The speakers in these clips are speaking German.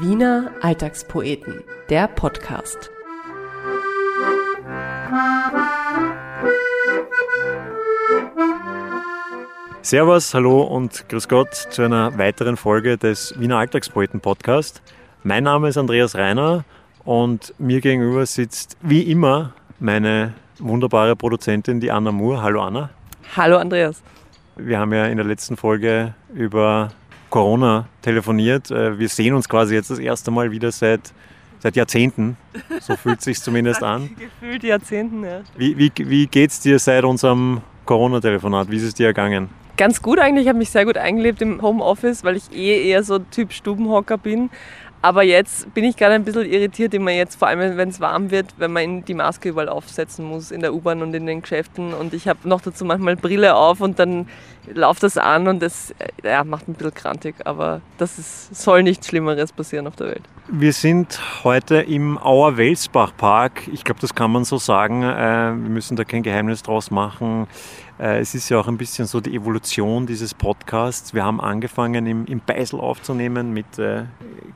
Wiener Alltagspoeten, der Podcast. Servus, hallo und grüß Gott zu einer weiteren Folge des Wiener Alltagspoeten Podcast. Mein Name ist Andreas Reiner und mir gegenüber sitzt wie immer meine wunderbare Produzentin, die Anna Moore. Hallo Anna. Hallo Andreas. Wir haben ja in der letzten Folge über Corona telefoniert. Äh, wir sehen uns quasi jetzt das erste Mal wieder seit, seit Jahrzehnten. So fühlt es sich zumindest an. Gefühlt Jahrzehnten, ja. Wie, wie, wie geht es dir seit unserem Corona-Telefonat? Wie ist es dir ergangen? Ganz gut eigentlich. Ich habe mich sehr gut eingelebt im Homeoffice, weil ich eh eher so Typ Stubenhocker bin. Aber jetzt bin ich gerade ein bisschen irritiert, immer jetzt, vor allem wenn es warm wird, wenn man die Maske überall aufsetzen muss, in der U-Bahn und in den Geschäften. Und ich habe noch dazu manchmal Brille auf und dann lauft das an und das ja, macht ein bisschen krantig. Aber das ist, soll nichts Schlimmeres passieren auf der Welt. Wir sind heute im Auer Welsbach Park. Ich glaube, das kann man so sagen. Äh, wir müssen da kein Geheimnis draus machen. Äh, es ist ja auch ein bisschen so die Evolution dieses Podcasts. Wir haben angefangen im, Beisel aufzunehmen mit äh,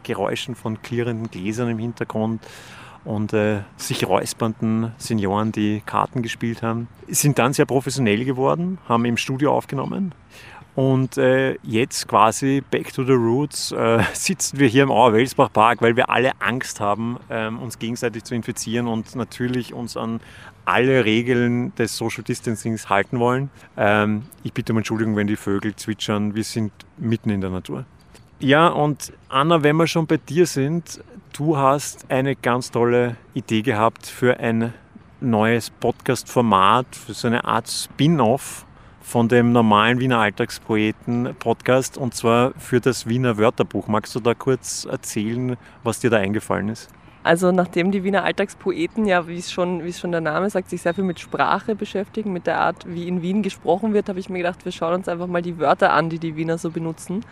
Geräuschen von klirrenden Gläsern im Hintergrund und sich räuspernden Senioren, die Karten gespielt haben. Sind dann sehr professionell geworden, haben im Studio aufgenommen und äh, jetzt quasi back to the roots äh, sitzen wir hier im Auer Welsbach Park, weil wir alle Angst haben, ähm, uns gegenseitig zu infizieren und natürlich uns an alle Regeln des Social Distancings halten wollen. Ähm, ich bitte um Entschuldigung, wenn die Vögel zwitschern. Wir sind mitten in der Natur. Ja, und Anna, wenn wir schon bei dir sind, du hast eine ganz tolle Idee gehabt für ein neues Podcast-Format, für so eine Art Spin-off von dem normalen Wiener Alltagspoeten-Podcast und zwar für das Wiener Wörterbuch. Magst du da kurz erzählen, was dir da eingefallen ist? Also nachdem die Wiener Alltagspoeten ja, wie es schon, schon der Name sagt, sich sehr viel mit Sprache beschäftigen, mit der Art, wie in Wien gesprochen wird, habe ich mir gedacht, wir schauen uns einfach mal die Wörter an, die die Wiener so benutzen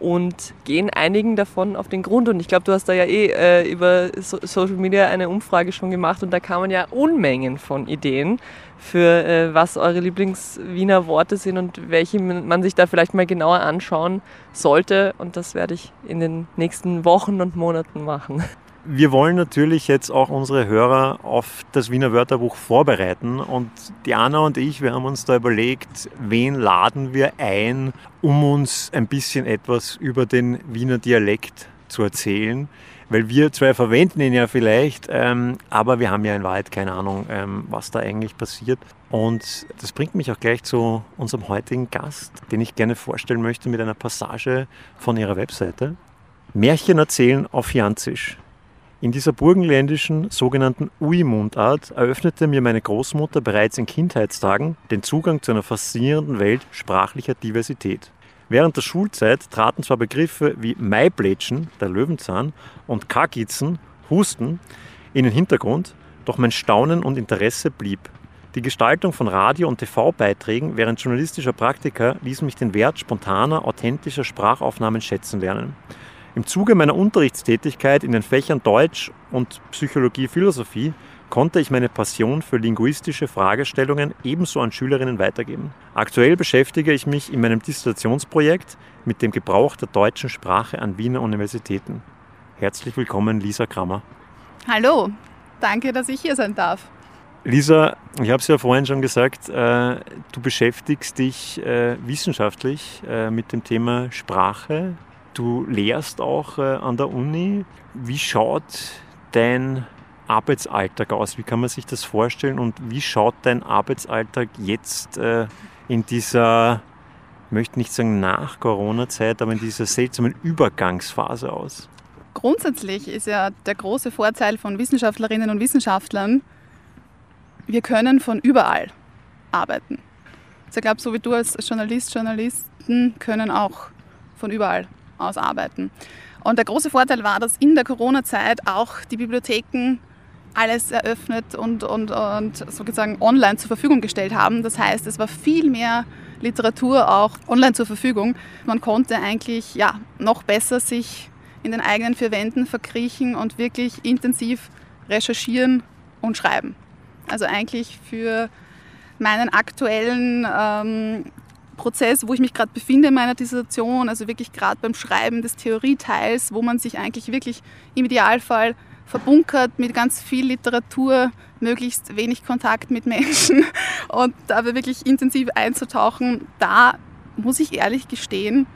und gehen einigen davon auf den Grund. Und ich glaube, du hast da ja eh äh, über so Social Media eine Umfrage schon gemacht und da kamen ja Unmengen von Ideen für äh, was eure Lieblings-Wiener Worte sind und welche man sich da vielleicht mal genauer anschauen sollte. Und das werde ich in den nächsten Wochen und Monaten machen. Wir wollen natürlich jetzt auch unsere Hörer auf das Wiener Wörterbuch vorbereiten und Diana und ich, wir haben uns da überlegt, wen laden wir ein, um uns ein bisschen etwas über den Wiener Dialekt zu erzählen weil wir zwei verwenden ihn ja vielleicht, ähm, aber wir haben ja in Wahrheit keine Ahnung, ähm, was da eigentlich passiert. Und das bringt mich auch gleich zu unserem heutigen Gast, den ich gerne vorstellen möchte mit einer Passage von ihrer Webseite. Märchen erzählen auf Janzisch. In dieser burgenländischen sogenannten Ui-Mundart eröffnete mir meine Großmutter bereits in Kindheitstagen den Zugang zu einer faszinierenden Welt sprachlicher Diversität. Während der Schulzeit traten zwar Begriffe wie Maiblätschen, der Löwenzahn, und Kagitzen, Husten, in den Hintergrund, doch mein Staunen und Interesse blieb. Die Gestaltung von Radio- und TV-Beiträgen während journalistischer Praktika ließ mich den Wert spontaner, authentischer Sprachaufnahmen schätzen lernen. Im Zuge meiner Unterrichtstätigkeit in den Fächern Deutsch und Psychologie, Philosophie konnte ich meine Passion für linguistische Fragestellungen ebenso an Schülerinnen weitergeben. Aktuell beschäftige ich mich in meinem Dissertationsprojekt mit dem Gebrauch der deutschen Sprache an Wiener Universitäten. Herzlich willkommen, Lisa Krammer. Hallo, danke, dass ich hier sein darf. Lisa, ich habe es ja vorhin schon gesagt, äh, du beschäftigst dich äh, wissenschaftlich äh, mit dem Thema Sprache. Du lehrst auch äh, an der Uni. Wie schaut dein Arbeitsalltag aus? Wie kann man sich das vorstellen und wie schaut dein Arbeitsalltag jetzt äh, in dieser, ich möchte nicht sagen nach Corona-Zeit, aber in dieser seltsamen Übergangsphase aus? Grundsätzlich ist ja der große Vorteil von Wissenschaftlerinnen und Wissenschaftlern, wir können von überall arbeiten. Also ich glaube, so wie du als Journalist, Journalisten können auch von überall aus arbeiten. Und der große Vorteil war, dass in der Corona-Zeit auch die Bibliotheken alles eröffnet und, und, und sozusagen online zur Verfügung gestellt haben. Das heißt, es war viel mehr Literatur auch online zur Verfügung. Man konnte eigentlich ja, noch besser sich in den eigenen vier Wänden verkriechen und wirklich intensiv recherchieren und schreiben. Also eigentlich für meinen aktuellen ähm, Prozess, wo ich mich gerade befinde in meiner Dissertation, also wirklich gerade beim Schreiben des Theorieteils, wo man sich eigentlich wirklich im Idealfall verbunkert mit ganz viel Literatur, möglichst wenig Kontakt mit Menschen und da wirklich intensiv einzutauchen, da muss ich ehrlich gestehen,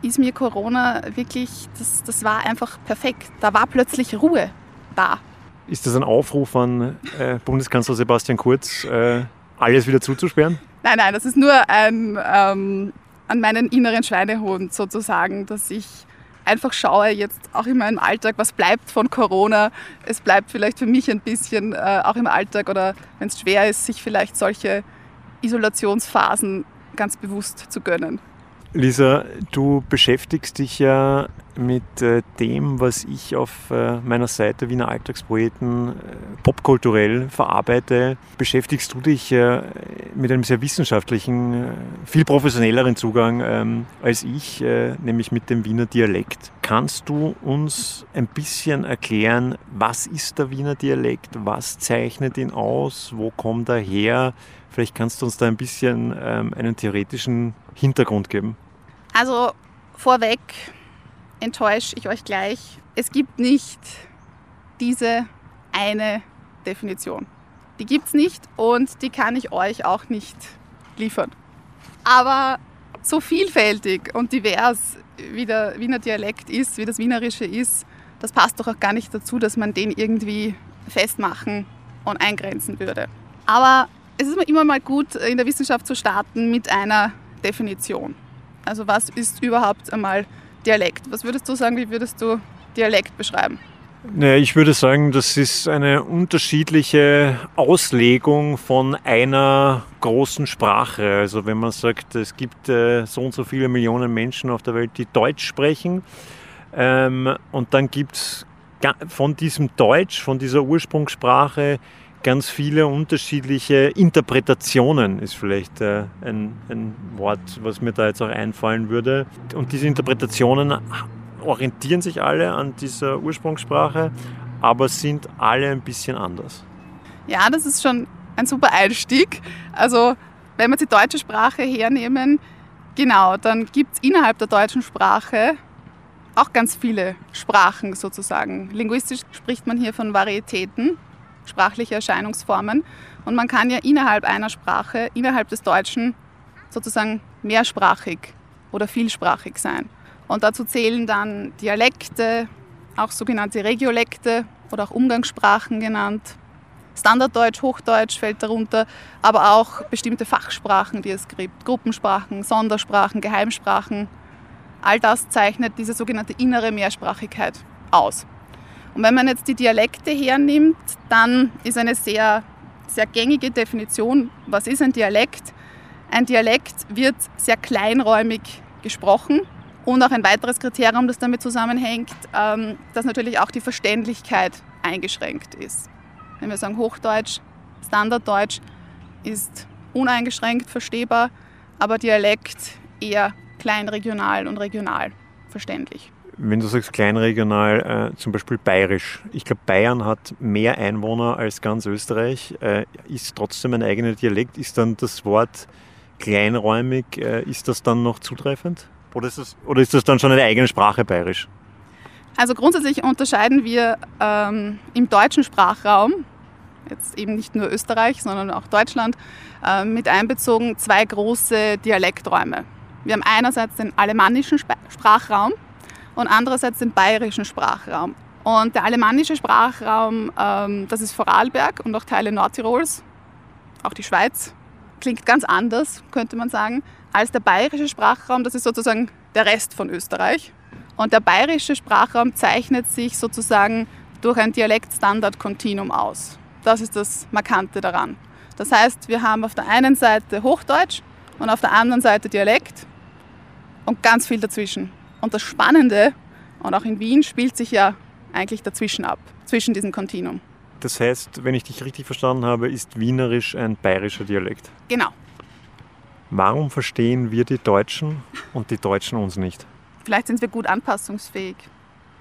ist mir Corona wirklich, das, das war einfach perfekt. Da war plötzlich Ruhe da. Ist das ein Aufruf an äh, Bundeskanzler Sebastian Kurz, äh, alles wieder zuzusperren? Nein, nein, das ist nur ein, ähm, an meinen inneren Schweinehund sozusagen, dass ich einfach schaue jetzt auch in meinem Alltag, was bleibt von Corona. Es bleibt vielleicht für mich ein bisschen äh, auch im Alltag oder wenn es schwer ist, sich vielleicht solche Isolationsphasen ganz bewusst zu gönnen. Lisa, du beschäftigst dich ja mit äh, dem, was ich auf äh, meiner Seite Wiener Alltagspoeten äh, popkulturell verarbeite. Beschäftigst du dich mit einem sehr wissenschaftlichen, viel professionelleren Zugang ähm, als ich, nämlich mit dem Wiener Dialekt. Kannst du uns ein bisschen erklären, was ist der Wiener Dialekt, was zeichnet ihn aus, wo kommt er her? Vielleicht kannst du uns da ein bisschen ähm, einen theoretischen Hintergrund geben. Also vorweg enttäusche ich euch gleich. Es gibt nicht diese eine Definition. Die gibt es nicht und die kann ich euch auch nicht liefern. Aber so vielfältig und divers wie der Wiener Dialekt ist, wie das Wienerische ist, das passt doch auch gar nicht dazu, dass man den irgendwie festmachen und eingrenzen würde. Aber es ist immer mal gut, in der Wissenschaft zu starten mit einer Definition. Also was ist überhaupt einmal Dialekt? Was würdest du sagen, wie würdest du Dialekt beschreiben? Naja, ich würde sagen, das ist eine unterschiedliche Auslegung von einer großen Sprache. Also wenn man sagt, es gibt äh, so und so viele Millionen Menschen auf der Welt, die Deutsch sprechen, ähm, und dann gibt es von diesem Deutsch, von dieser Ursprungssprache, ganz viele unterschiedliche Interpretationen, ist vielleicht äh, ein, ein Wort, was mir da jetzt auch einfallen würde. Und diese Interpretationen orientieren sich alle an dieser Ursprungssprache, aber sind alle ein bisschen anders. Ja, das ist schon ein super Einstieg. Also wenn wir die deutsche Sprache hernehmen, genau, dann gibt es innerhalb der deutschen Sprache auch ganz viele Sprachen sozusagen. Linguistisch spricht man hier von Varietäten sprachliche Erscheinungsformen. Und man kann ja innerhalb einer Sprache, innerhalb des Deutschen, sozusagen mehrsprachig oder vielsprachig sein. Und dazu zählen dann Dialekte, auch sogenannte Regiolekte oder auch Umgangssprachen genannt. Standarddeutsch, Hochdeutsch fällt darunter, aber auch bestimmte Fachsprachen, die es gibt, Gruppensprachen, Sondersprachen, Geheimsprachen. All das zeichnet diese sogenannte innere Mehrsprachigkeit aus. Und wenn man jetzt die Dialekte hernimmt, dann ist eine sehr, sehr gängige Definition, was ist ein Dialekt? Ein Dialekt wird sehr kleinräumig gesprochen und auch ein weiteres Kriterium, das damit zusammenhängt, ähm, dass natürlich auch die Verständlichkeit eingeschränkt ist. Wenn wir sagen Hochdeutsch, Standarddeutsch ist uneingeschränkt verstehbar, aber Dialekt eher kleinregional und regional verständlich wenn du sagst kleinregional, äh, zum Beispiel bayerisch. Ich glaube, Bayern hat mehr Einwohner als ganz Österreich, äh, ist trotzdem ein eigener Dialekt. Ist dann das Wort kleinräumig, äh, ist das dann noch zutreffend? Oder ist, das, oder ist das dann schon eine eigene Sprache bayerisch? Also grundsätzlich unterscheiden wir ähm, im deutschen Sprachraum, jetzt eben nicht nur Österreich, sondern auch Deutschland, äh, mit einbezogen zwei große Dialekträume. Wir haben einerseits den alemannischen Sprachraum, und andererseits den bayerischen Sprachraum. Und der alemannische Sprachraum, ähm, das ist Vorarlberg und auch Teile Nordtirols, auch die Schweiz, klingt ganz anders, könnte man sagen, als der bayerische Sprachraum, das ist sozusagen der Rest von Österreich. Und der bayerische Sprachraum zeichnet sich sozusagen durch ein Dialektstandard-Kontinuum aus. Das ist das Markante daran. Das heißt, wir haben auf der einen Seite Hochdeutsch und auf der anderen Seite Dialekt und ganz viel dazwischen. Und das Spannende, und auch in Wien, spielt sich ja eigentlich dazwischen ab, zwischen diesem Kontinuum. Das heißt, wenn ich dich richtig verstanden habe, ist Wienerisch ein bayerischer Dialekt. Genau. Warum verstehen wir die Deutschen und die Deutschen uns nicht? Vielleicht sind wir gut anpassungsfähig.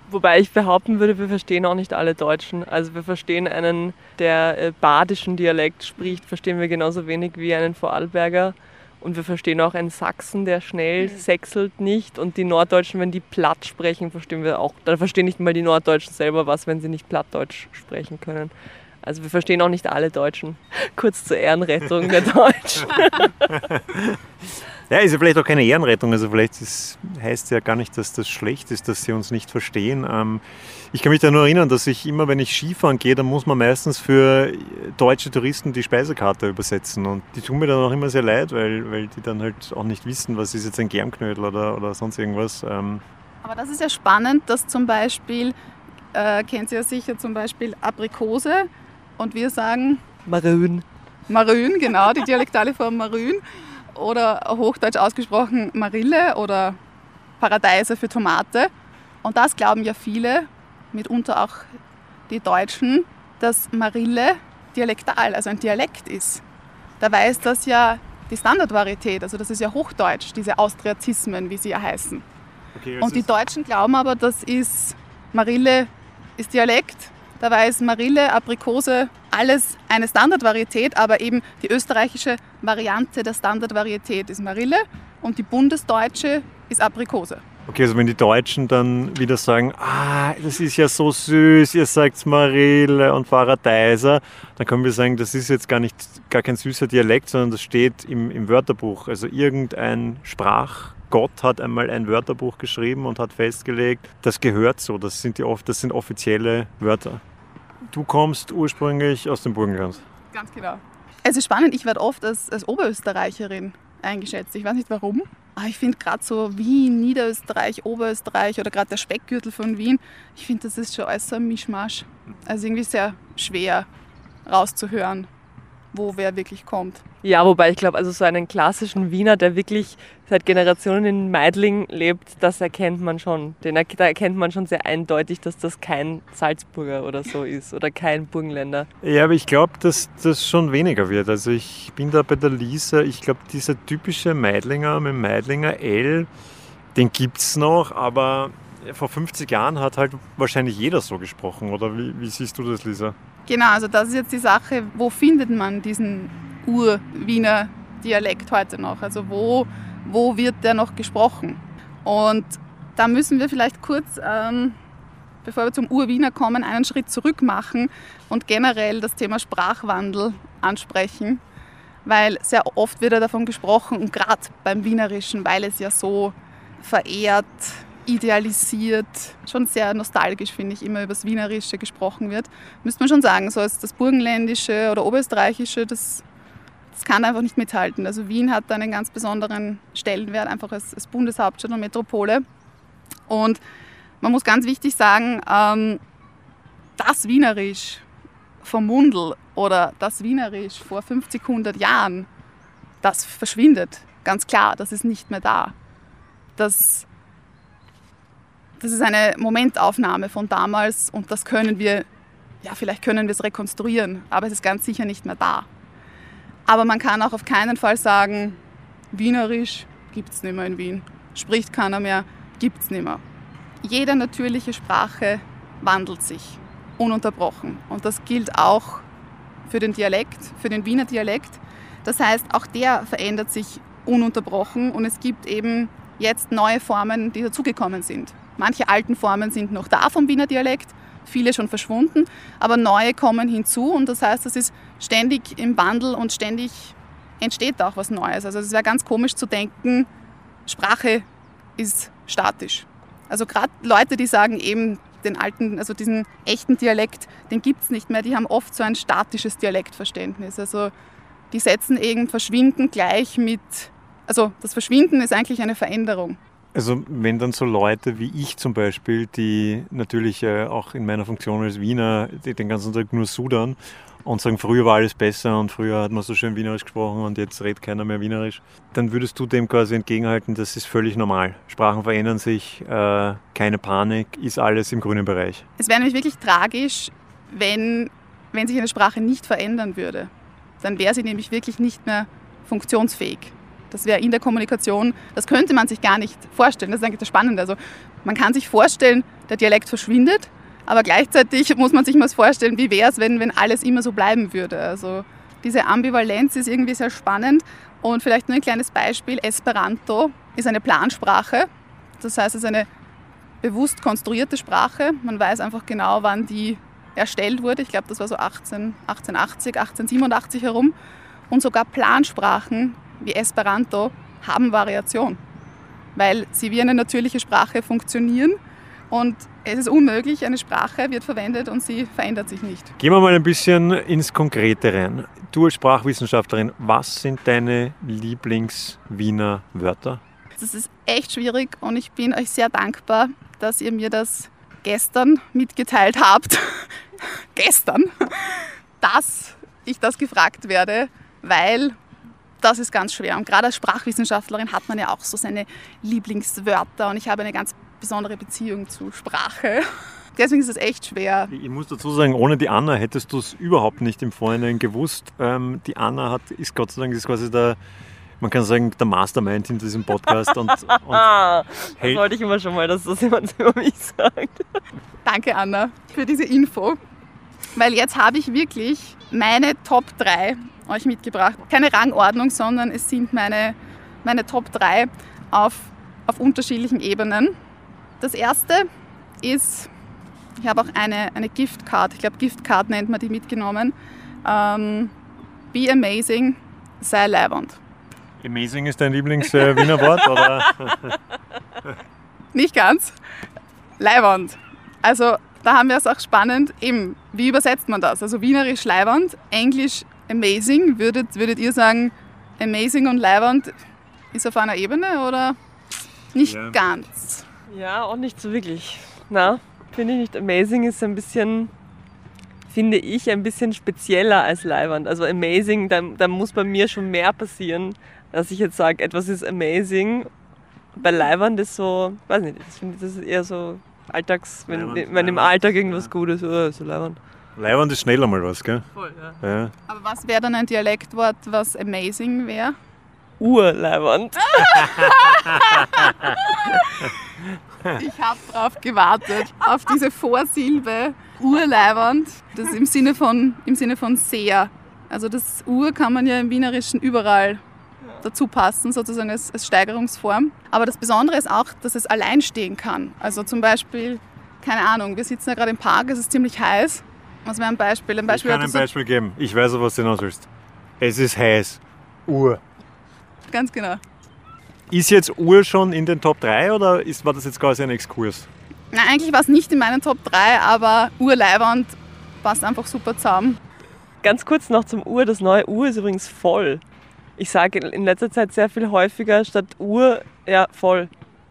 Wobei ich behaupten würde, wir verstehen auch nicht alle Deutschen. Also wir verstehen einen, der äh, badischen Dialekt spricht, verstehen wir genauso wenig wie einen Vorarlberger Und wir verstehen auch einen Sachsen, der schnell sechselt nicht. Und die Norddeutschen, wenn die platt sprechen, verstehen wir auch. Da verstehen nicht mal die Norddeutschen selber was, wenn sie nicht plattdeutsch sprechen können. Also wir verstehen auch nicht alle Deutschen. Kurz zur Ehrenrettung der Deutschen. Ja, ist ja vielleicht auch keine Ehrenrettung. Also vielleicht ist, heißt ja gar nicht, dass das schlecht ist, dass sie uns nicht verstehen. Ähm, ich kann mich da nur erinnern, dass ich immer, wenn ich Skifahren gehe, dann muss man meistens für deutsche Touristen die Speisekarte übersetzen. Und die tun mir dann auch immer sehr leid, weil, weil die dann halt auch nicht wissen, was ist jetzt ein Germknödel oder, oder sonst irgendwas. Ähm. Aber das ist ja spannend, dass zum Beispiel, äh, kennt ihr ja sicher zum Beispiel Aprikose und wir sagen Marün. Marün, genau, die dialektale Form Marün oder hochdeutsch ausgesprochen Marille oder Paradeise für Tomate. Und das glauben ja viele, mitunter auch die Deutschen, dass Marille dialektal, also ein Dialekt ist. Dabei ist das ja die Standardvarietät, also das ist ja Hochdeutsch, diese Austriazismen, wie sie ja heißen. Okay, und die Deutschen glauben aber, das ist Marille ist Dialekt, dabei ist Marille, Aprikose, alles eine Standardvarietät, aber eben die österreichische Variante der Standardvarietät ist Marille und die bundesdeutsche ist Aprikose. Okay, also wenn die Deutschen dann wieder sagen, ah, das ist ja so süß, ihr sagt Marille und Paradeiser, dann können wir sagen, das ist jetzt gar nicht gar kein süßer Dialekt, sondern das steht im, im Wörterbuch. Also irgendein Sprachgott hat einmal ein Wörterbuch geschrieben und hat festgelegt, das gehört so, das sind, die, das sind offizielle Wörter. Du kommst ursprünglich aus dem Burgenland. Ganz genau. Es ist spannend, ich werde oft als, als Oberösterreicherin eingeschätzt. Ich weiß nicht warum. Aber ich finde gerade so Wien, Niederösterreich, Oberösterreich oder gerade der Speckgürtel von Wien, ich finde, das ist schon alles so ein Mischmasch. Also irgendwie sehr schwer rauszuhören wo wer wirklich kommt. Ja, wobei ich glaube, also so einen klassischen Wiener, der wirklich seit Generationen in Meidling lebt, das erkennt man schon. Den, da erkennt man schon sehr eindeutig, dass das kein Salzburger oder so ist oder kein Burgenländer. Ja, aber ich glaube, dass das schon weniger wird. Also ich bin da bei der Lisa, ich glaube, dieser typische Meidlinger mit Meidlinger L, den gibt es noch, aber vor 50 Jahren hat halt wahrscheinlich jeder so gesprochen. Oder wie, wie siehst du das, Lisa? Genau, also das ist jetzt die Sache, wo findet man diesen Ur-Wiener Dialekt heute noch? Also wo, wo wird der noch gesprochen? Und da müssen wir vielleicht kurz, ähm, bevor wir zum Ur-Wiener kommen, einen Schritt zurück machen und generell das Thema Sprachwandel ansprechen, weil sehr oft wird ja davon gesprochen und gerade beim Wienerischen, weil es ja so verehrt, idealisiert, schon sehr nostalgisch, finde ich, immer über das Wienerische gesprochen wird. Müsste man schon sagen, so als das Burgenländische oder Oberösterreichische, das, das kann einfach nicht mithalten. Also Wien hat einen ganz besonderen Stellenwert, einfach als, als Bundeshauptstadt und Metropole. Und man muss ganz wichtig sagen, ähm, das Wienerisch vom Mundel oder das Wienerisch vor 50, 100 Jahren, das verschwindet. Ganz klar, das ist nicht mehr da. Das das ist eine Momentaufnahme von damals und das können wir, ja, vielleicht können wir es rekonstruieren, aber es ist ganz sicher nicht mehr da. Aber man kann auch auf keinen Fall sagen, Wienerisch gibt es nicht mehr in Wien, spricht keiner mehr, gibt es nicht mehr. Jede natürliche Sprache wandelt sich ununterbrochen und das gilt auch für den Dialekt, für den Wiener Dialekt. Das heißt, auch der verändert sich ununterbrochen und es gibt eben jetzt neue Formen, die dazugekommen sind. Manche alten Formen sind noch da vom Wiener Dialekt, viele schon verschwunden, aber neue kommen hinzu und das heißt, es ist ständig im Wandel und ständig entsteht auch was Neues. Also es wäre ganz komisch zu denken, Sprache ist statisch. Also gerade Leute, die sagen eben den alten, also diesen echten Dialekt, den gibt es nicht mehr, die haben oft so ein statisches Dialektverständnis. Also die setzen eben Verschwinden gleich mit, also das Verschwinden ist eigentlich eine Veränderung. Also wenn dann so Leute wie ich zum Beispiel, die natürlich äh, auch in meiner Funktion als Wiener den ganzen Tag nur sudern und sagen, früher war alles besser und früher hat man so schön Wienerisch gesprochen und jetzt redet keiner mehr Wienerisch, dann würdest du dem quasi entgegenhalten, das ist völlig normal. Sprachen verändern sich, äh, keine Panik, ist alles im grünen Bereich. Es wäre nämlich wirklich tragisch, wenn, wenn sich eine Sprache nicht verändern würde. Dann wäre sie nämlich wirklich nicht mehr funktionsfähig. Das wäre in der Kommunikation, das könnte man sich gar nicht vorstellen. Das ist eigentlich das Spannende. Also man kann sich vorstellen, der Dialekt verschwindet, aber gleichzeitig muss man sich mal vorstellen, wie wäre es, wenn, wenn alles immer so bleiben würde. Also diese Ambivalenz ist irgendwie sehr spannend Und vielleicht nur ein kleines Beispiel. Esperanto ist eine Plansprache. Das heißt, es ist eine bewusst konstruierte Sprache. Man weiß einfach genau, wann die erstellt wurde. Ich glaube, das war so 18, 1880, 1887 herum. Und sogar Plansprachen wie Esperanto haben Variation, weil sie wie eine natürliche Sprache funktionieren und es ist unmöglich, eine Sprache wird verwendet und sie verändert sich nicht. Gehen wir mal ein bisschen ins Konkrete rein. Du als Sprachwissenschaftlerin, was sind deine Lieblings-Wiener Wörter? Das ist echt schwierig und ich bin euch sehr dankbar, dass ihr mir das gestern mitgeteilt habt. gestern, dass ich das gefragt werde, weil das ist ganz schwer. Und gerade als Sprachwissenschaftlerin hat man ja auch so seine Lieblingswörter und ich habe eine ganz besondere Beziehung zu Sprache. Deswegen ist es echt schwer. Ich muss dazu sagen, ohne die Anna hättest du es überhaupt nicht im Vorhinein gewusst. Ähm, die Anna hat, ist Gott sei Dank ist quasi der, man kann sagen, der Mastermind hinter diesem Podcast. Und, und das wollte ich immer schon mal, dass das jemand über mich sagt. Danke, Anna, für diese Info. Weil jetzt habe ich wirklich meine Top 3 euch mitgebracht. Keine Rangordnung, sondern es sind meine, meine Top 3 auf, auf unterschiedlichen Ebenen. Das erste ist, ich habe auch eine, eine Giftcard, ich glaube Giftcard nennt man die mitgenommen. Ähm, be amazing, sei leibend. Amazing ist dein Lieblings-Wiener Wort, oder? Nicht ganz. Leibend. Also da haben wir es auch spannend, eben, wie übersetzt man das? Also Wienerisch leibend, Englisch amazing. Würdet, würdet ihr sagen, amazing und leibend ist auf einer Ebene oder nicht ja. ganz? Ja, auch nicht so wirklich. Na, finde ich nicht. Amazing ist ein bisschen, finde ich, ein bisschen spezieller als Leiband. Also amazing, da, da muss bei mir schon mehr passieren, dass ich jetzt sage, etwas ist amazing. Bei Leiband ist so, weiß nicht, das, finde, das ist eher so Alltags, wenn, Leiband, wenn Leiband, im Alltag irgendwas ja. gut ist, oh, so Leiband. Leiband ist schneller mal was, gell? Voll, ja. ja. Aber was wäre dann ein Dialektwort, was amazing wäre? Urleiband. ich habe darauf gewartet, auf diese Vorsilbe Urleiband. Das im Sinne von, im Sinne von sehr. Also das Ur kann man ja im Wienerischen überall dazu passen, sozusagen als, als Steigerungsform. Aber das Besondere ist auch, dass es allein stehen kann. Also zum Beispiel, keine Ahnung, wir sitzen ja gerade im Park, es ist ziemlich heiß. Was wäre ein Beispiel? Ein Beispiel ich kann ein Beispiel geben. Ich weiß, was du hinaus willst. Es ist heiß. Uhr. Ganz genau. Ist jetzt Uhr schon in den Top 3 oder ist, war das jetzt quasi ein Exkurs? Nein, eigentlich war es nicht in meinen Top 3, aber Urleiband passt einfach super zusammen. Ganz kurz noch zum Uhr. Das neue Uhr ist übrigens voll. Ich sage in letzter Zeit sehr viel häufiger statt Uhr, ja, voll.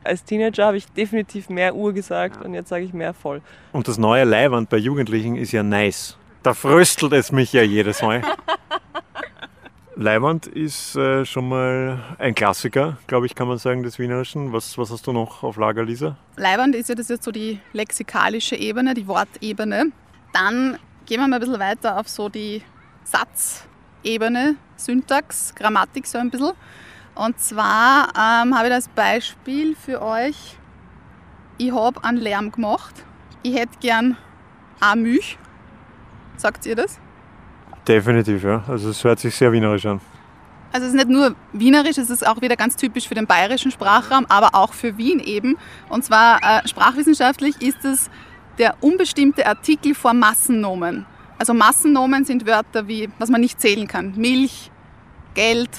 Als Teenager habe ich definitiv mehr Uhr gesagt und jetzt sage ich mehr voll. Und das neue Leihwand bei Jugendlichen ist ja nice. Da fröstelt es mich ja jedes Mal. Leihwand ist äh, schon mal ein Klassiker, glaube ich, kann man sagen, des Wienerischen. Was, was hast du noch auf Lager, Lisa? Leihwand ist ja das jetzt so die lexikalische Ebene, die Wortebene. Dann gehen wir mal ein bisschen weiter auf so die Satzebene, Syntax, Grammatik so ein bisschen. Und zwar ähm, habe ich das Beispiel für euch. Ich habe einen Lärm gemacht. Ich hätte gern eine Milch. Sagt ihr das? Definitiv, ja. Also es hört sich sehr wienerisch an. Also es ist nicht nur wienerisch, es ist auch wieder ganz typisch für den bayerischen Sprachraum, aber auch für Wien eben. Und zwar äh, sprachwissenschaftlich ist es der unbestimmte Artikel vor Massennomen. Also Massennomen sind Wörter wie, was man nicht zählen kann. Milch, Geld,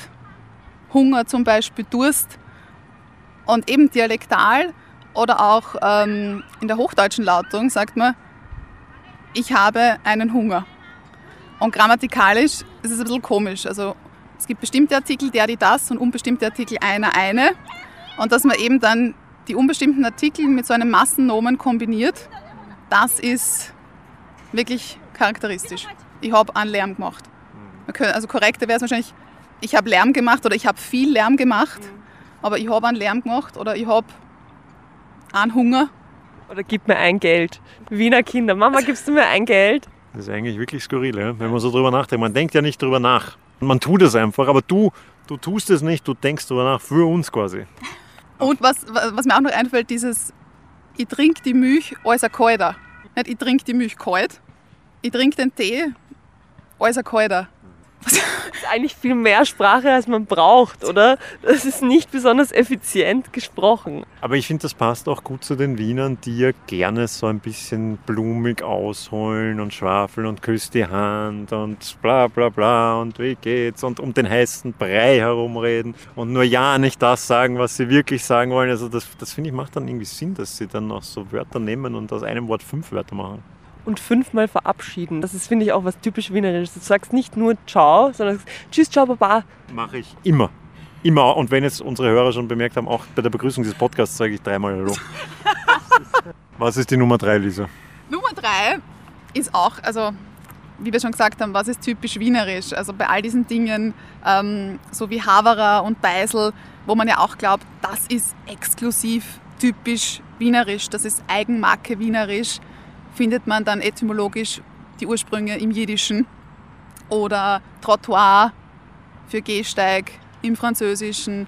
Hunger zum Beispiel, Durst. Und eben dialektal oder auch ähm, in der hochdeutschen Lautung sagt man, ich habe einen Hunger. Und grammatikalisch ist es ein bisschen komisch. Also es gibt bestimmte Artikel, der, die, das und unbestimmte Artikel einer, eine. Und dass man eben dann die unbestimmten Artikel mit so einem Massennomen kombiniert, das ist wirklich charakteristisch. Ich habe einen Lärm gemacht. Also korrekter wäre es wahrscheinlich, ich habe Lärm gemacht oder ich habe viel Lärm gemacht, aber ich habe einen Lärm gemacht oder ich habe einen Hunger. Oder gib mir ein Geld. Wiener Kinder, Mama, gibst du mir ein Geld? Das ist eigentlich wirklich skurril, wenn man so drüber nachdenkt. Man denkt ja nicht drüber nach. Man tut es einfach, aber du, du tust es nicht, du denkst drüber nach, für uns quasi. Und was, was mir auch noch einfällt, dieses, ich trinke die Milch als ein Kalter. Nicht ich trinke die Milch kalt, ich trinke den Tee als ein Kalter. Das ist eigentlich viel mehr Sprache, als man braucht, oder? Das ist nicht besonders effizient gesprochen. Aber ich finde, das passt auch gut zu den Wienern, die ja gerne so ein bisschen blumig ausholen und schwafeln und küsst die Hand und bla bla bla und wie geht's und um den heißen Brei herumreden und nur ja nicht das sagen, was sie wirklich sagen wollen. Also das, das finde ich macht dann irgendwie Sinn, dass sie dann auch so Wörter nehmen und aus einem Wort fünf Wörter machen und fünfmal verabschieden. Das ist, finde ich, auch was typisch Wienerisches. Du sagst nicht nur Ciao, sondern sagst Tschüss, Ciao, Baba. Mache ich immer. Immer. Und wenn jetzt unsere Hörer schon bemerkt haben, auch bei der Begrüßung dieses Podcasts sage ich dreimal Hallo. was ist die Nummer drei, Lisa? Nummer drei ist auch, also wie wir schon gesagt haben, was ist typisch wienerisch? Also bei all diesen Dingen, ähm, so wie Haverer und Beisel, wo man ja auch glaubt, das ist exklusiv typisch wienerisch, das ist Eigenmarke wienerisch findet man dann etymologisch die Ursprünge im Jiddischen oder Trottoir für Gehsteig im Französischen,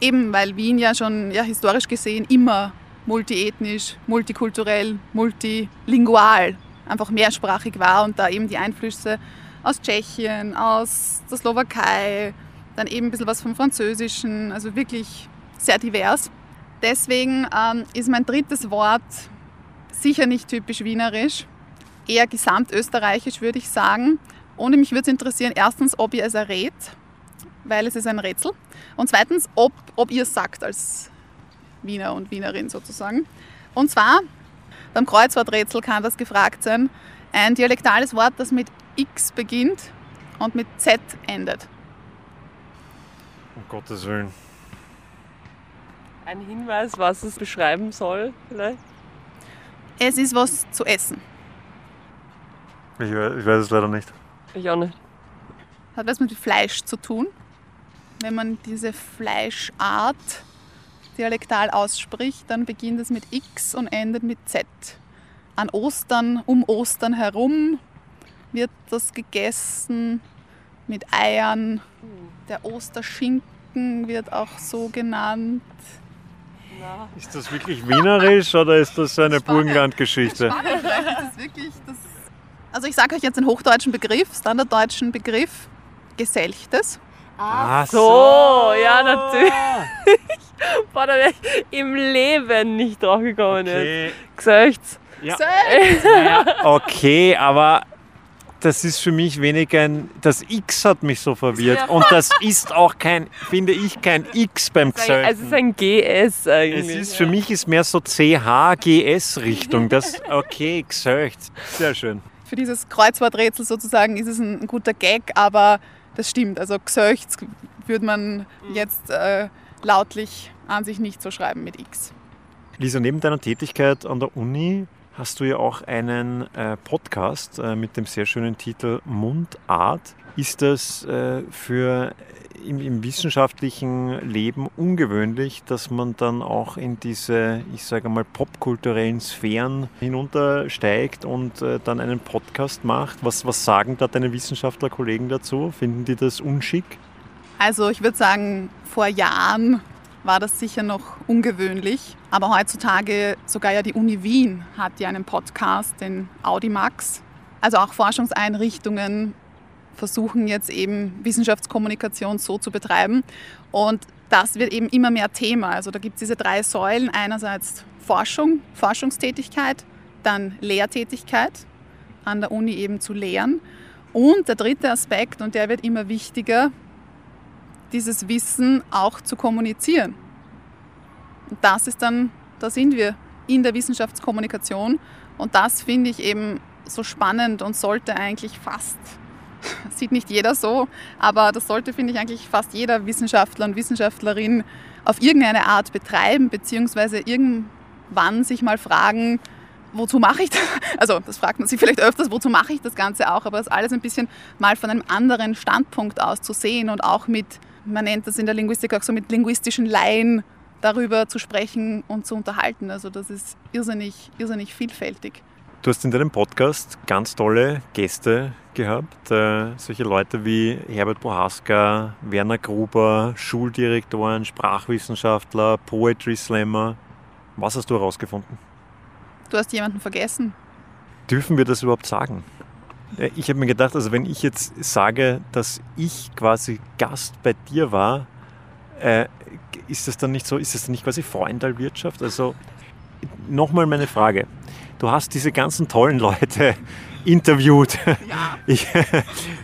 eben weil Wien ja schon ja, historisch gesehen immer multiethnisch, multikulturell, multilingual, einfach mehrsprachig war und da eben die Einflüsse aus Tschechien, aus der Slowakei, dann eben ein bisschen was vom Französischen, also wirklich sehr divers. Deswegen ähm, ist mein drittes Wort sicher nicht typisch wienerisch, eher gesamtösterreichisch würde ich sagen. Und mich würde es interessieren, erstens, ob ihr es errät, weil es ist ein Rätsel. Und zweitens, ob, ob ihr es sagt als Wiener und Wienerin sozusagen. Und zwar, beim Kreuzworträtsel kann das gefragt sein, ein dialektales Wort, das mit X beginnt und mit Z endet. Um Gottes Willen. Ein Hinweis, was es beschreiben soll, vielleicht? Es ist was zu essen. Ich weiß, ich weiß es leider nicht. Ich auch nicht. Hat was mit Fleisch zu tun. Wenn man diese Fleischart dialektal ausspricht, dann beginnt es mit X und endet mit Z. An Ostern, um Ostern herum wird das gegessen mit Eiern. Der Osterschinken wird auch so genannt. Ist das wirklich wienerisch oder ist das eine Burgenlandgeschichte? also ich sage euch jetzt den hochdeutschen Begriff, standarddeutschen Begriff, Geselchtes. Ach so, ja natürlich. Boah, da wäre ich im Leben nicht drauf gekommen. Okay. Geselchts. Ja. Okay, aber das ist für mich weniger ein. Das X hat mich so verwirrt. Ja. Und das ist auch kein, finde ich, kein X beim Xölten. Also es ist ein GS eigentlich. Es ist, für mich ist mehr so CH-GS-Richtung. Das, okay, Xöcht. Sehr schön. Für dieses Kreuzworträtsel sozusagen ist es ein guter Gag, aber das stimmt. Also Xöcht würde man jetzt äh, lautlich an sich nicht so schreiben mit X. Lisa, neben deiner Tätigkeit an der Uni hast du ja auch einen äh, Podcast äh, mit dem sehr schönen Titel Mundart. Ist das äh, für im, im, wissenschaftlichen Leben ungewöhnlich, dass man dann auch in diese, ich sage mal, popkulturellen Sphären hinuntersteigt und äh, dann einen Podcast macht? Was, was sagen da deine Wissenschaftlerkollegen dazu? Finden die das unschick? Also ich würde sagen, vor Jahren war das sicher noch ungewöhnlich. Aber heutzutage sogar ja die Uni Wien hat ja einen Podcast, den Audimax. Also auch Forschungseinrichtungen versuchen jetzt eben Wissenschaftskommunikation so zu betreiben. Und das wird eben immer mehr Thema. Also da gibt es diese drei Säulen. Einerseits Forschung, Forschungstätigkeit, dann Lehrtätigkeit, an der Uni eben zu lehren. Und der dritte Aspekt, und der wird immer wichtiger, dieses Wissen auch zu kommunizieren. Und das ist dann, da sind wir in der Wissenschaftskommunikation und das finde ich eben so spannend und sollte eigentlich fast, sieht nicht jeder so, aber das sollte, finde ich, eigentlich fast jeder Wissenschaftler und Wissenschaftlerin auf irgendeine Art betreiben, beziehungsweise irgendwann sich mal fragen, wozu mache ich das? Also das fragt man sich vielleicht öfters, wozu mache ich das Ganze auch, aber das alles ein bisschen mal von einem anderen Standpunkt aus zu sehen und auch mit man nennt das in der Linguistik auch so mit linguistischen Laien darüber zu sprechen und zu unterhalten. Also das ist irrsinnig, irrsinnig vielfältig. Du hast in deinem Podcast ganz tolle Gäste gehabt. Äh, solche Leute wie Herbert Bohaska, Werner Gruber, Schuldirektoren, Sprachwissenschaftler, Poetry Slammer. Was hast du herausgefunden? Du hast jemanden vergessen. Dürfen wir das überhaupt sagen? Äh, ich habe mir gedacht, also wenn ich jetzt sage, dass ich quasi Gast bei dir war, äh, ist das dann nicht so, ist das dann nicht quasi Freundalwirtschaft? Also nochmal meine Frage. Du hast diese ganzen tollen Leute interviewt. Ja. Ich,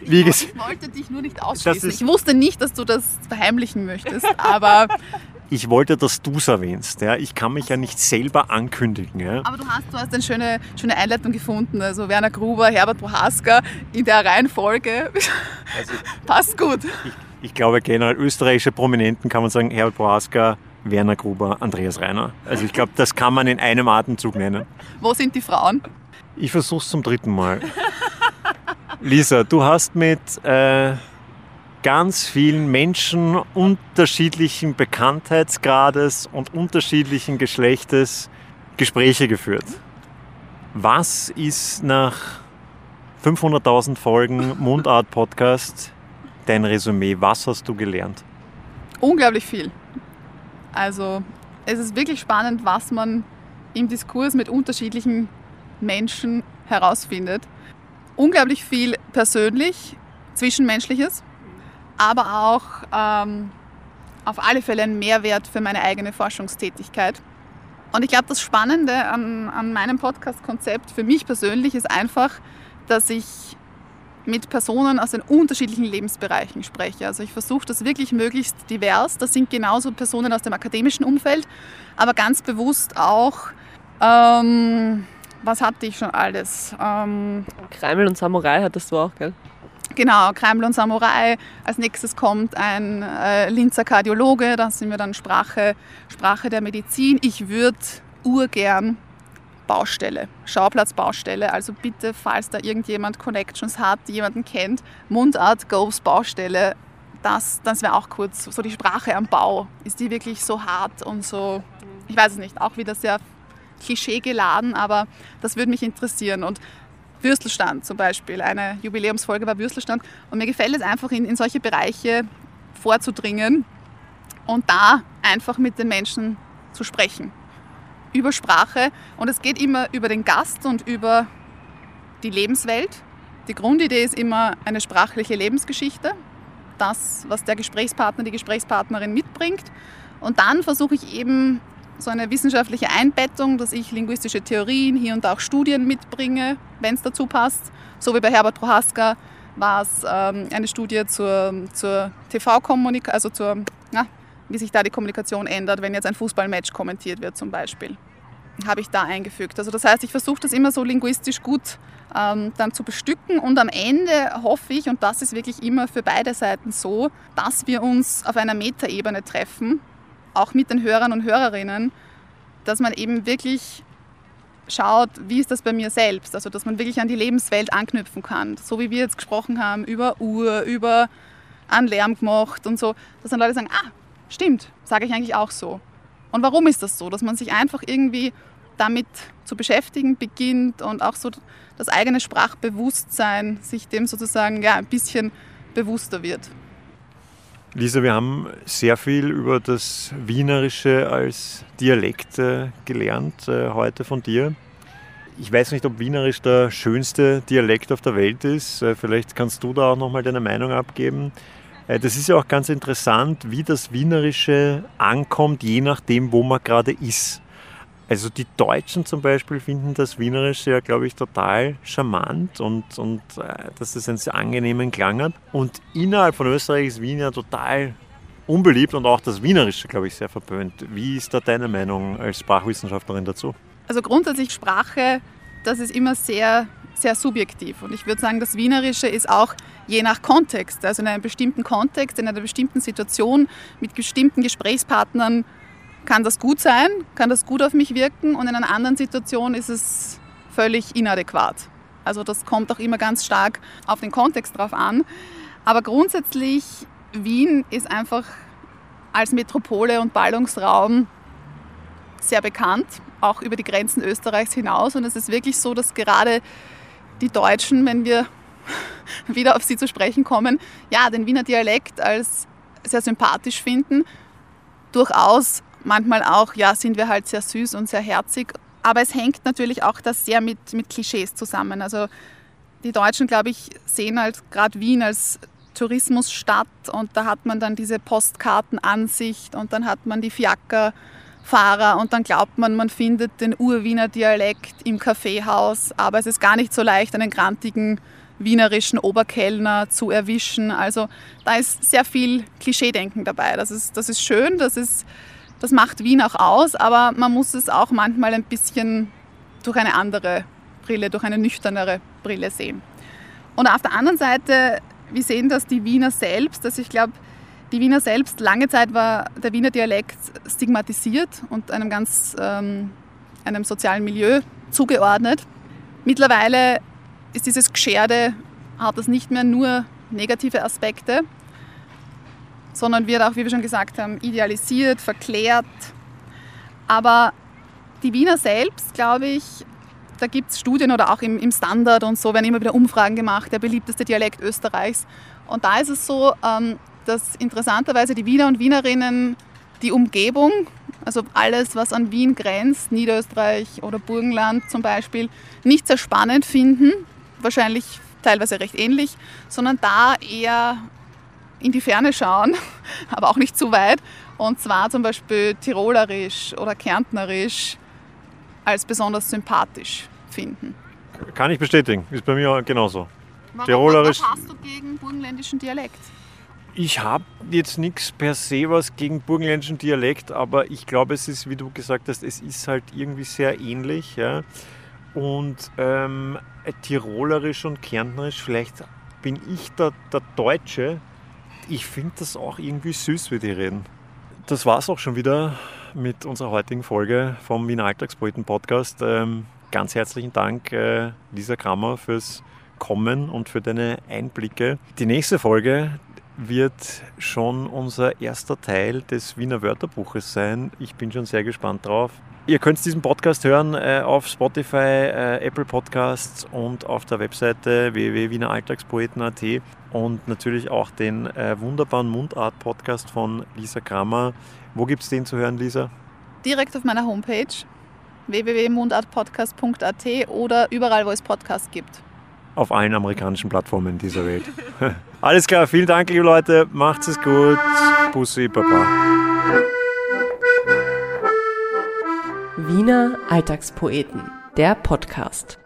ich, ich wollte dich nur nicht ausschließen. Ich wusste nicht, dass du das verheimlichen möchtest, aber ich wollte, dass du es erwähnst. Ja. Ich kann mich ja nicht selber ankündigen. Ja. Aber du hast, du hast eine schöne, schöne Einleitung gefunden. Also Werner Gruber, Herbert Prohaska in der Reihenfolge. Also Passt gut. Ich, ich, glaube generell österreichische Prominenten kann man sagen, Herbert Prohaska, Werner Gruber, Andreas Reiner. Also ich glaube, das kann man in einem Atemzug nennen. Wo sind die Frauen? Ich versuche es zum dritten Mal. Lisa, du hast mit äh, ganz vielen Menschen unterschiedlichen Bekanntheitsgrades und unterschiedlichen Geschlechtes Gespräche geführt. Was ist nach 500.000 Folgen Mundart-Podcast dein Resümee? Was hast du gelernt? Unglaublich viel. Also es ist wirklich spannend, was man im Diskurs mit unterschiedlichen Menschen herausfindet. Unglaublich viel persönlich, zwischenmenschliches, aber auch ähm, auf alle Fälle ein Mehrwert für meine eigene Forschungstätigkeit. Und ich glaube, das Spannende an, an meinem Podcast-Konzept für mich persönlich ist einfach, dass ich mit Personen aus den unterschiedlichen Lebensbereichen spreche. Also ich versuche das wirklich möglichst divers. Das sind genauso Personen aus dem akademischen Umfeld, aber ganz bewusst auch ähm, was hatte ich schon alles? Ähm, Kreimel und Samurai hattest du auch, gell? Genau, Kreimel und Samurai. Als nächstes kommt ein äh, Linzer Kardiologe, da sind wir dann Sprache, Sprache der Medizin. Ich würde urgern Baustelle, Schauplatzbaustelle. Also bitte, falls da irgendjemand Connections hat, jemanden kennt, Mundart Goes Baustelle. Das, das wäre auch kurz so die Sprache am Bau. Ist die wirklich so hart und so, ich weiß es nicht, auch wieder sehr Klischee geladen, aber das würde mich interessieren. Und Würstelstand zum Beispiel, eine Jubiläumsfolge war Würstelstand. Und mir gefällt es einfach, in, in solche Bereiche vorzudringen und da einfach mit den Menschen zu sprechen. Über Sprache. Und es geht immer über den Gast und über die Lebenswelt. Die Grundidee ist immer eine sprachliche Lebensgeschichte. Das, was der Gesprächspartner, die Gesprächspartnerin mitbringt. Und dann versuche ich eben so eine wissenschaftliche Einbettung, dass ich linguistische Theorien, hier und auch Studien mitbringe, wenn es dazu passt. So wie bei Herbert Prohaska war es ähm, eine Studie zur, zur TV-Kommunikation, also zur, na, wie sich da die Kommunikation ändert, wenn jetzt ein Fußballmatch kommentiert wird zum Beispiel. Habe ich da eingefügt. Also das heißt, ich versuche das immer so linguistisch gut ähm, dann zu bestücken und am Ende hoffe ich, und das ist wirklich immer für beide Seiten so, dass wir uns auf einer Metaebene treffen auch mit den Hörern und Hörerinnen, dass man eben wirklich schaut, wie ist das bei mir selbst, also dass man wirklich an die Lebenswelt anknüpfen kann, so wie wir jetzt gesprochen haben über Uhr, über an Lärm gemacht und so, dass dann Leute sagen, ah, stimmt, sage ich eigentlich auch so. Und warum ist das so? Dass man sich einfach irgendwie damit zu beschäftigen beginnt und auch so das eigene Sprachbewusstsein sich dem sozusagen ja, ein bisschen bewusster wird. Lisa, wir haben sehr viel über das Wienerische als Dialekt äh, gelernt äh, heute von dir. Ich weiß nicht, ob Wienerisch der schönste Dialekt auf der Welt ist. Äh, vielleicht kannst du da auch nochmal deine Meinung abgeben. Das ist ja auch ganz interessant, wie das Wienerische ankommt, je nachdem, wo man gerade ist. Also die Deutschen zum Beispiel finden das Wienerische ja, glaube ich, total charmant und, und äh, dass es einen sehr angenehmen Klang hat. Und innerhalb von Österreich ist Wien ja total unbeliebt und auch das Wienerische, glaube ich, sehr verpönt. Wie ist da deine Meinung als Sprachwissenschaftlerin dazu? Also grundsätzlich Sprache, das ist immer sehr, sehr subjektiv. Und ich würde sagen, das Wienerische ist auch je nach Kontext, also in einem bestimmten Kontext, in einer bestimmten Situation mit bestimmten Gesprächspartnern kann das gut sein, kann das gut auf mich wirken und in einer anderen Situation ist es völlig inadäquat. Also das kommt auch immer ganz stark auf den Kontext drauf an. Aber grundsätzlich, Wien ist einfach als Metropole und Ballungsraum sehr bekannt, auch über die Grenzen Österreichs hinaus. Und es ist wirklich so, dass gerade die Deutschen, wenn wir wieder auf sie zu sprechen kommen, ja, den Wiener Dialekt als sehr sympathisch finden, durchaus manchmal auch, ja, sind wir halt sehr süß und sehr herzig. Aber es hängt natürlich auch das sehr mit, mit Klischees zusammen. Also die Deutschen, glaube ich, sehen halt gerade Wien als Tourismusstadt und da hat man dann diese Postkartenansicht und dann hat man die Fiakerfahrer und dann glaubt man, man findet den Urwiener Dialekt im Kaffeehaus, aber es ist gar nicht so leicht, einen grantigen wienerischen Oberkellner zu erwischen. Also da ist sehr viel Klischeedenken dabei. Das ist, das ist schön, das, ist, das macht Wien auch aus, aber man muss es auch manchmal ein bisschen durch eine andere Brille, durch eine nüchternere Brille sehen. Und auf der anderen Seite, wir sehen das die Wiener selbst, dass ich glaube, die Wiener selbst, lange Zeit war der Wiener Dialekt stigmatisiert und einem ganz ähm, einem sozialen Milieu zugeordnet. Mittlerweile ist dieses Gescherde, hat das nicht mehr nur negative Aspekte, sondern wird auch, wie wir schon gesagt haben, idealisiert, verklärt. Aber die Wiener selbst, glaube ich, da gibt es Studien oder auch im, im, Standard und so werden immer wieder Umfragen gemacht, der beliebteste Dialekt Österreichs. Und da ist es so, ähm, dass interessanterweise die Wiener und Wienerinnen die Umgebung, also alles, was an Wien grenzt, Niederösterreich oder Burgenland zum Beispiel, nicht sehr spannend finden, wahrscheinlich teilweise recht ähnlich, sondern da eher in die Ferne schauen, aber auch nicht zu weit. Und zwar zum Beispiel Tirolerisch oder Kärntnerisch als besonders sympathisch finden. Kann ich bestätigen, ist bei mir genauso. Warum, Tirolerisch. Was hast du gegen burgenländischen Dialekt? Ich habe jetzt nichts per se was gegen burgenländischen Dialekt, aber ich glaube, es ist, wie du gesagt hast, es ist halt irgendwie sehr ähnlich. Ja. Und ähm, Tirolerisch und Kärntnerisch, vielleicht bin ich da der Deutsche. Ich finde das auch irgendwie süß, wie die reden. Das war es auch schon wieder mit unserer heutigen Folge vom Wiener Alltagspoeten Podcast. Ähm, ganz herzlichen Dank, äh, Lisa Krammer, fürs Kommen und für deine Einblicke. Die nächste Folge wird schon unser erster Teil des Wiener Wörterbuches sein. Ich bin schon sehr gespannt drauf. Ihr könnt diesen Podcast hören äh, auf Spotify, äh, Apple Podcasts und auf der Webseite www.wieneralltagspoeten.at und natürlich auch den äh, wunderbaren Mundart-Podcast von Lisa Kramer. Wo gibt es den zu hören, Lisa? Direkt auf meiner Homepage www.mundartpodcast.at oder überall, wo es Podcasts gibt. Auf allen amerikanischen Plattformen dieser Welt. Alles klar, vielen Dank, liebe Leute. Macht's es gut. Bussi, Baba. Wiener Alltagspoeten, der Podcast.